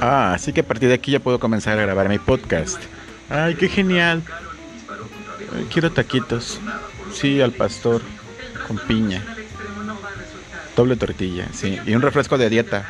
Ah, así que a partir de aquí ya puedo comenzar a grabar mi podcast. Ay, qué genial. quiero taquitos. Sí, al pastor. Con piña. Doble tortilla, sí. Y un refresco de dieta.